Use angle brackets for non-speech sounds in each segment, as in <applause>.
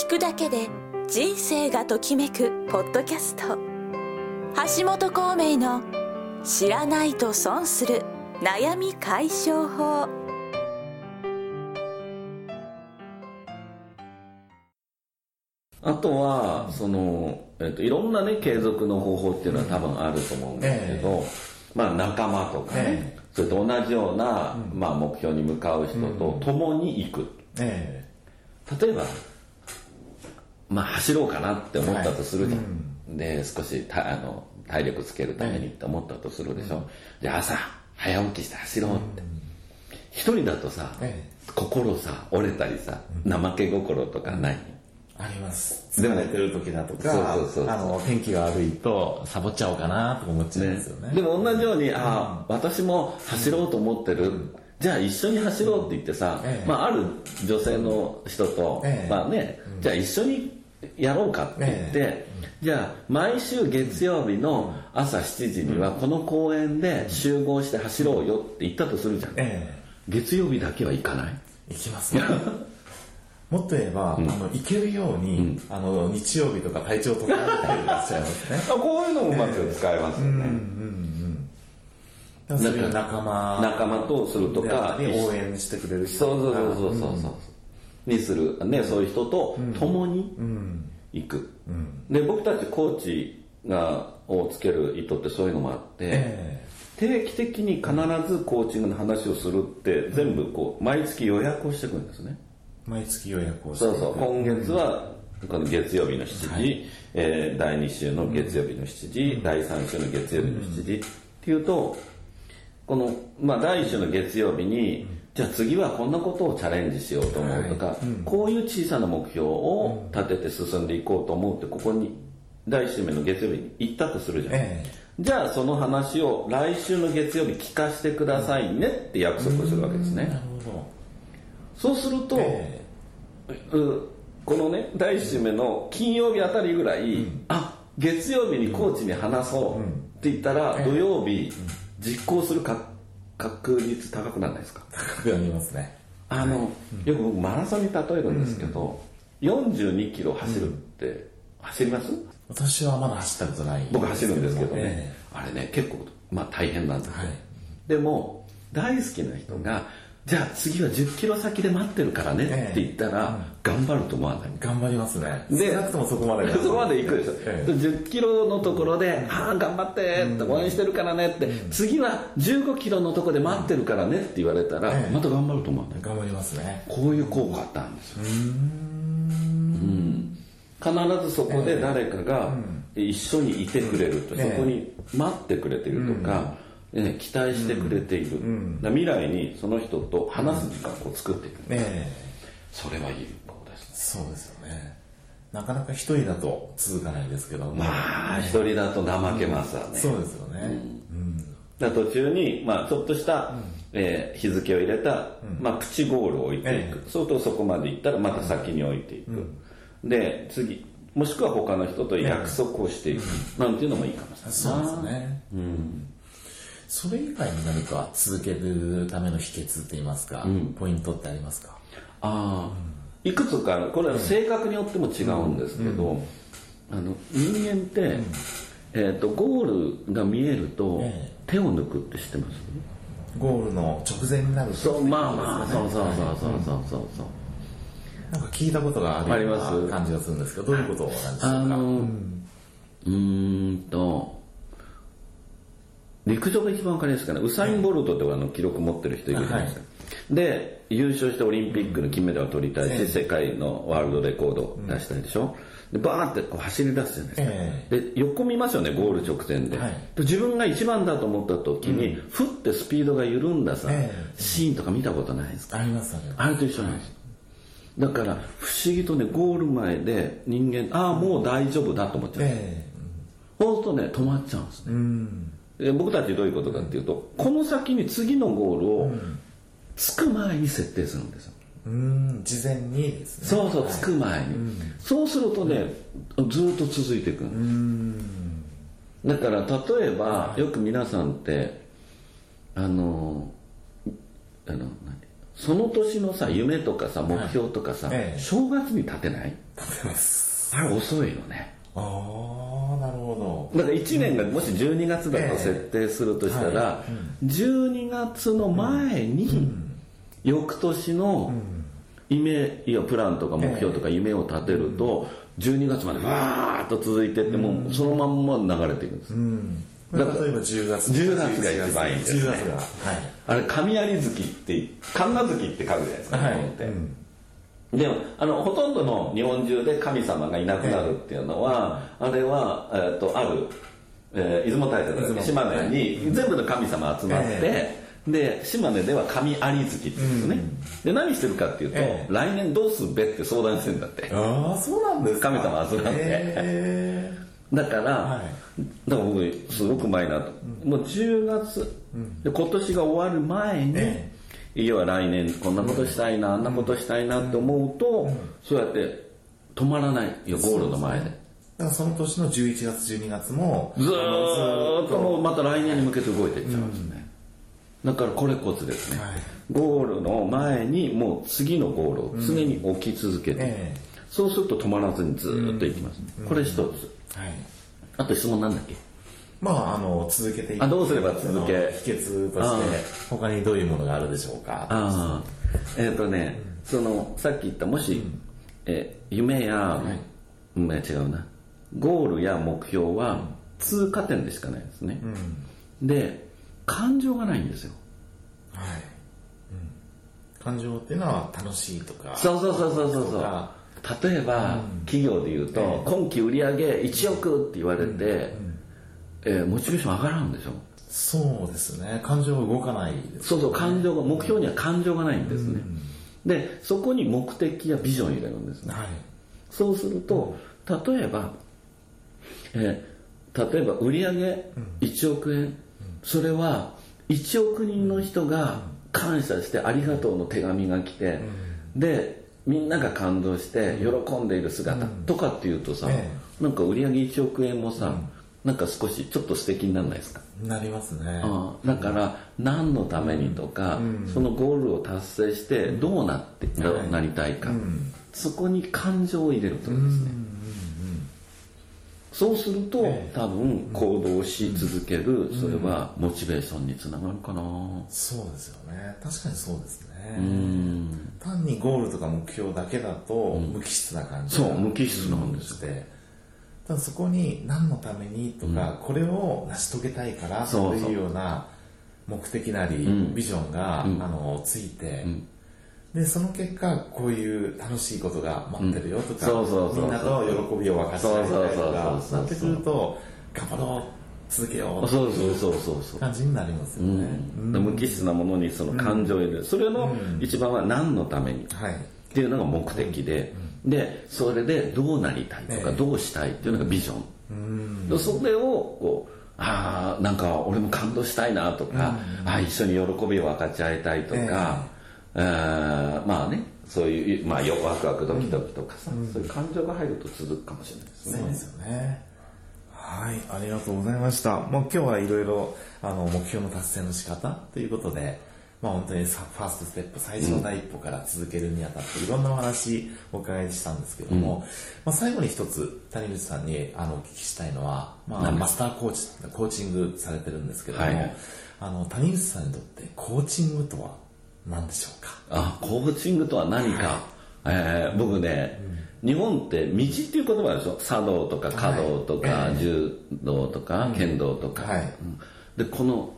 聞くだけで人生がときめくポッドキャスト。橋本孔明の「知らないと損する悩み解消法」あとはその、えっと、いろんなね継続の方法っていうのは多分あると思うんですけど、まあ、仲間とかね、それと同じような、まあ、目標に向かう人と共に行く、え。例えば、まあ、走ろうかなって思ったとするじゃん、で少したあの体力つけるためにって思ったとするでしょ、じゃあ朝早起きして走ろうって、一人だとさ、え心さ折れたりさ、怠け心とかない、あります。疲れてる時だとかそうそうそうあの天気が悪いとサボっちゃおうかなとか思っちゃうんねですよね。でも同じように、ああ私も走ろうと思ってる、じゃあ一緒に走ろうって言ってさ、ええ。まあ、ある女性の人と、ええ。まあね、じゃあ一緒にやろうかって言って、えじゃあ毎週月曜日の朝7時にはこの公園で集合して走ろうよって言ったとするじゃん、え月曜日だけは行かない？え行きますね。<laughs> もっと言えば、あの行けるように、あの日曜日とか体調とかたりいらっしゃいますね <laughs> こういうのもうまく使えますよね、仲間。仲間とするとかで応援してくれる人そうそうそうそうそうそうにするねそういう人と共に行く、で僕たちコーチがをつける意図ってそういうのもあって、え定期的に必ずコーチングの話をするって全部こう毎月予約をしていくんですね、え毎月予約をしてそうそう。今月はこの月曜日の7時、えー第2週の月曜日の7時、第3週の月曜日の7時、っていうとこの、まあ、第1週の月曜日に、じゃあ次はこんなことをチャレンジしようと思うとか、こういう小さな目標を立てて進んでいこうと思うってここに第1週目の月曜日に行ったとするじゃん、えじゃあその話を来週の月曜日聞かせてくださいねって約束をするわけですね、なるほど。そうすると、えうこのね第1週目の金曜日あたりぐらい、あ月曜日にコーチに話そうって言ったら、土曜日実行するか確率高くならないですか？高くなりますね。あの、よく僕マラソンに例えるんですけど、42キロ走るって、走ります？私はまだ走ったことない僕走るんですけどね、え。あれね結構まあ大変なんですよ、はい。でも大好きな人が、じゃあ次は10キロ先で待ってるからねって言ったら、頑張ると思わない？え頑張りますね。で少なくともそこまでそこまで行くでしょ、ええ。10キロのところで「ああ頑張って」って応援してるからねって、次は15キロのところで待ってるからねって言われたら、ええ。また頑張ると思わない？頑張りますね。こういう効果あったんですよ。うん。必ずそこで誰かが一緒にいてくれると、ええ。そこに待ってくれているとか、ね期待してくれている、だから未来にその人と話す時間を作っていく、えそれはいいことです。ねえそうですよね。なかなか一人だと続かないですけどまあ一人だと怠けますわね、そうですよね。だから途中に、まあ、ちょっとした、えー日付を入れた、まあ、プチゴールを置いていく、えそうするとそこまで行ったらまた先に置いていく、で次もしくは他の人と約束をしていく、なんていうのもいいかもしれないそうですねそれ以外に何か続けるための秘訣って言いますかポイントってありますか？ああ。いくつかこれは性格によっても違うんですけど、あの人間って、えー、とゴールが見えるとえ手を抜くって知ってます？ゴールの直前になるとそうまあまあそうそうそうそうそうそうそう。なんか聞いたことがあるようあります。な感じがするんですけどどういうことなんでしょうか？あのうーんと陸上が一番わかりやすいかな。ウサイン・ボルトってあの記録持ってる人いるじゃないですか、で優勝してオリンピックの金メダルを取りたいし、世界のワールドレコードを出したいでしょ、でバーってこう走り出すじゃないですか、えで横見ますよねゴール直前で,、はい。で自分が一番だと思った時に、ふってスピードが緩んださ、えシーンとか見たことないですか？ありますあれと一緒なんですよ。だから不思議とねゴール前で人間ああもう大丈夫だと思っちゃう、えそうするとね止まっちゃうんですね、で僕たちどういうことかっていうとこの先に次のゴールを着く前に設定するんですよ、うん事前にですね。そうそう着く前に、そうするとねずっと続いていく。ん。ですだから例えばよく皆さんってあのあの何？その年のさ夢とかさ目標とかさ、ええ。正月に立てない？立てます。あれ遅いのねああなるほだから1年がもし12月だと設定するとしたら、12月の前に、翌年の夢いやプランとか目標とか夢を立てると、12月までわーっと続いてって、もうそのまんま流れていくんです、どだから例えば10月10月が一番いいですね。10月がはい。あれ神有月って神無月って書くじゃないですか、はい。日本って、でもあのほとんどの日本中で神様がいなくなるっていうのは、あれは、えー、とある、えー出雲大社だっけ？出雲。島根に全部の神様集まって、えで島根では神有月って言うんですね、で何してるかっていうと、ええ。来年どうすべって相談してんだって。ああそうなんですか？神様集まって。へだから、はい。だから僕すごくうまいなと、もう10月、で今年が終わる前に、え要は来年こんなことしたいな、あんなことしたいなって思うと、そうやって止まらないよゴールの前で。だからその年の11月12月もずーっともうまた来年に向けて動いていっちゃうんですね、だからこれコツですね、はい。ゴールの前にもう次のゴールを常に置き続けて、えそうすると止まらずにずーっといきます、ね。これ一つ。はい。あと質問なんだっけ？まああの続けていく。あどうすれば続け？秘訣として他にどういうものがあるでしょうか。ああ。えっ、とね、そのさっき言ったもし、えー夢や、うん違うな。ゴールや目標は通過点でしかないですね、で感情がないんですよ。はい、うん、感情っていうのは楽しいとかそうそうそうそうそう。そう例えば、企業で言うと、今期売上1億って言われて、えーモチベーション上がらんでしょ。そうですね。感情が動かないですそうそう感情が目標には感情がないんですね、でそこに目的やビジョンを入れるんですね。はい。そうすると例えば、えー例えば売上1億円、それは1億人の人が感謝してありがとうの手紙が来て、でみんなが感動して喜んでいる姿とかっていうとさ、えなんか売上1億円もさ、なんか少しちょっと素敵にならないですか？なりますね。ああだから何のためにとか、そのゴールを達成してどうなって、はいなりたいか、そこに感情を入れるとですね、そうすると、ええ。多分行動し続ける、それはモチベーションにつながるかな。そうですよね。確かにそうですね。うん。単にゴールとか目標だけだと無機質な感じそう無機質なんですよそこに何のためにとか、これを成し遂げたいからというような目的なり、ん。ビジョンが、あのついて、でその結果こういう楽しいことが待ってるよとか、そうそうそうそう。みんなと喜びを分かち合いたいとそうそうそうかそう。なってくると頑張ろう続けようそうそうそうそうそう。感じになりますよね、無機質なものにその感情を入れる、それの一番は何のために、はい。っていうのが目的で、でそれでどうなりたいとか、ええ。どうしたいっていうのがビジョン、でそれをこうああなんか俺も感動したいなとか、ああ一緒に喜びを分かち合いたいとか、えーまあねそういう、まあ、よワクワクドキドキとかさ、そういう感情が入ると続くかもしれないですね。そうですよね。はい、ありがとうございました。もう今日はいろいろあの目標の達成の仕方ということで、まあ本当にさファーストステップ、最初の第一歩から続けるにあたっていろんなお話お伺いしたんですけども、まあ最後に一つ谷口さんにあのお聞きしたいのは、まあマスターコーチ、コーチングされてるんですけども、はい。あの谷口さんにとってコーチングとは何でしょうか？あコーチングとは何か、えー僕ね、日本って道っていう言葉でしょ？茶道とか華道とか、柔道とか、剣道とか、はい。うん。でこの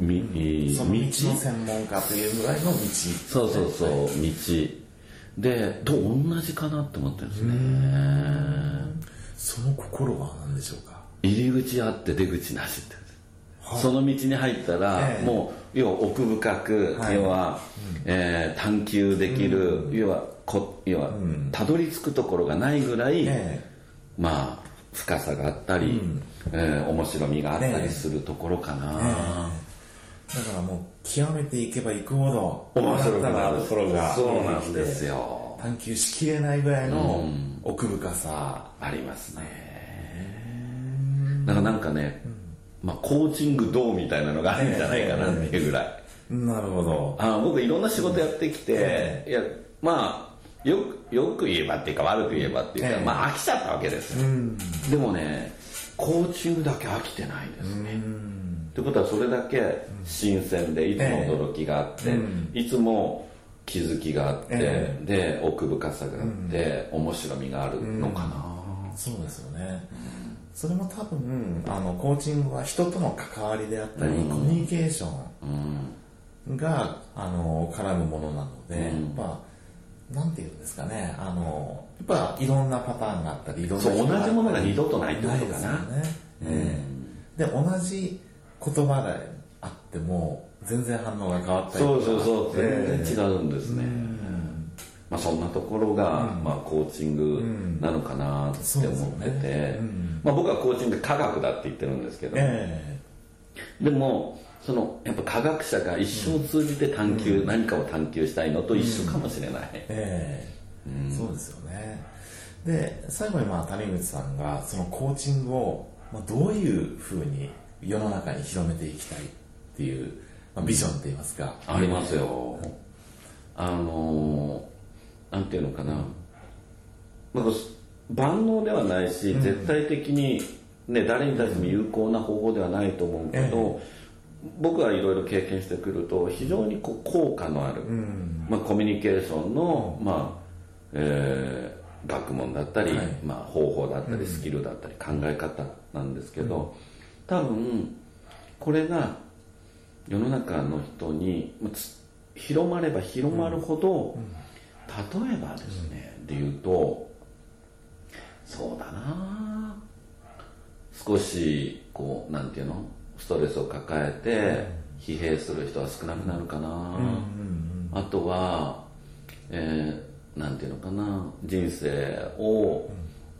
み道の道専門家というぐらいの道。そうそうそう、道。でと同じかなって思ってるんですね。その心は何でしょうか？入り口あって出口なしって言うんですその道に入ったら、ええ。もう要は奥深く、はい。要は、えー探求できる、要はこ要は、たどり着くところがないぐらい、えまあ深さがあったり、えー面白みがあったりするところかな、だからもう極めていけばいくほど面白くなる。ところがそうなんですよ。よ探求しきれないぐらいの奥深さ、ありますね。だからなんかね、まあ、コーチング道みたいなのがあるんじゃないかなっていうぐらい、なるほど。あの僕いろんな仕事やってきて、いやまあよくよく言えばっていうか悪く言えばっていうか、ええ。まあ飽きちゃったわけですよ、でもねコーチングだけ飽きてないですね、ってことはそれだけ新鮮でいつも驚きがあって、いつも気づきがあって、えで奥深さがあって、面白みがあるのかな、そうですよね。それも多分、あの、コーチングは人との関わりであったり、コミュニケーションが、あの、絡むものなので、やっぱ、なんていうんですかね、あの、やっぱいろんなパターンがあったり、いろんなそう同じものが二度とないってことかな。ないですよね。ええ。で、同じ言葉であっても、全然反応が変わったりそうとかそうそうええ全然違うんですね、まあ、そんなところが、まあ、コーチングなのかなって思ってて、まあ、僕はコーチング科学だって言ってるんですけど、え。でもそのやっぱ科学者が一生通じて探求、何かを探求したいのと一緒かもしれない、ええ。そうですよね。で、最後にまあ谷口さんがそのコーチングを、まあ、どういうふうに世の中に広めていきたいっていう、まあ、ビジョンって言いますか。ありますよ。あのーなんていうのかな、まあ、万能ではないし、絶対的に、ね、誰に対しても有効な方法ではないと思うけど、僕はいろいろ経験してくると非常にこう効果のある、まあ、コミュニケーションの、まあえー学問だったり、はい。まあ、方法だったりスキルだったり考え方なんですけど、多分これが世の中の人に広まれば広まるほど、例えばですね、で言うとそうだな少しこうなんていうの？ストレスを抱えて疲弊する人は少なくなるかな、あとは、えーなんていうのかな。人生を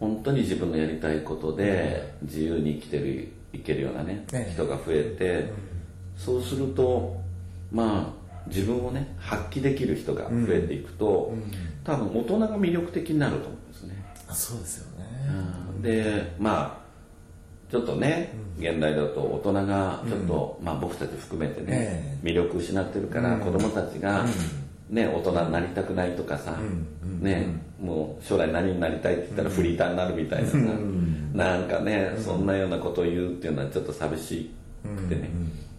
本当に自分のやりたいことで自由に生きてるいけるようなね、ええ。人が増えて、そうするとまあ自分をね発揮できる人が増えていくと、多分大人が魅力的になると思うんですね、あそうですよね。うん。でまあちょっとね、現代だと大人がちょっと、まあ僕たち含めてね、え魅力失ってるから、子供たちが、ね、大人になりたくないとかさ、ね、もう将来何になりたいって言ったらフリーターになるみたいなさ、なんかね、そんなようなことを言うっていうのはちょっと寂しくてね、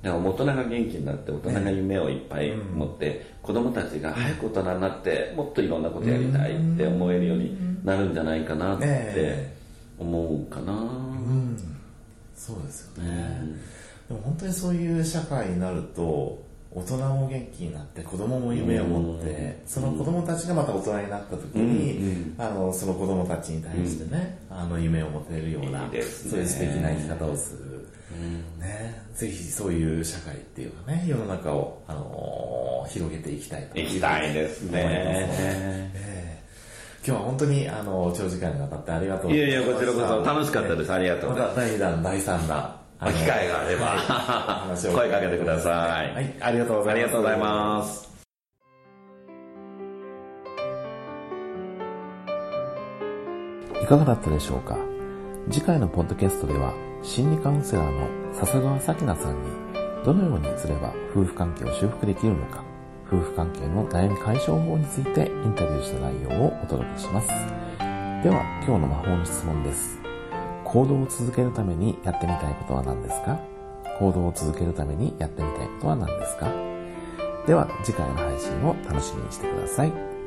だから大人が元気になって大人が夢をいっぱい持って、子供たちが早く大人になってもっといろんなことやりたいって思えるようになるんじゃないかなってえ。思うかな、そうですよね。でも本当にそういう社会になると、大人も元気になって子供も夢を持って、その子供たちがまた大人になった時に、あのその子供たちに対してね、あの夢を持てるようなね。そういう素敵な生き方をする、ね、ぜひそういう社会っていうかね世の中を、あのー広げていきたいと行きたいですね。ええ今日は本当にあの長時間にわたってありがとうございました。いやいやこちらこそ楽しかったです。ありがとう。また第2弾第3弾機会があれば話を <laughs> 声かけてください。はいありがとうございます。ありがとうございます。いかがだったでしょうか？次回のポッドキャストでは心理カウンセラーの笹川咲菜さんにどのようにすれば夫婦関係を修復できるのか夫婦関係の悩み解消法についてインタビューした内容をお届けします。では今日の魔法の質問です。行動を続けるためにやってみたいことは何ですか？行動を続けるためにやってみたいことは何ですか？では次回の配信を楽しみにしてください。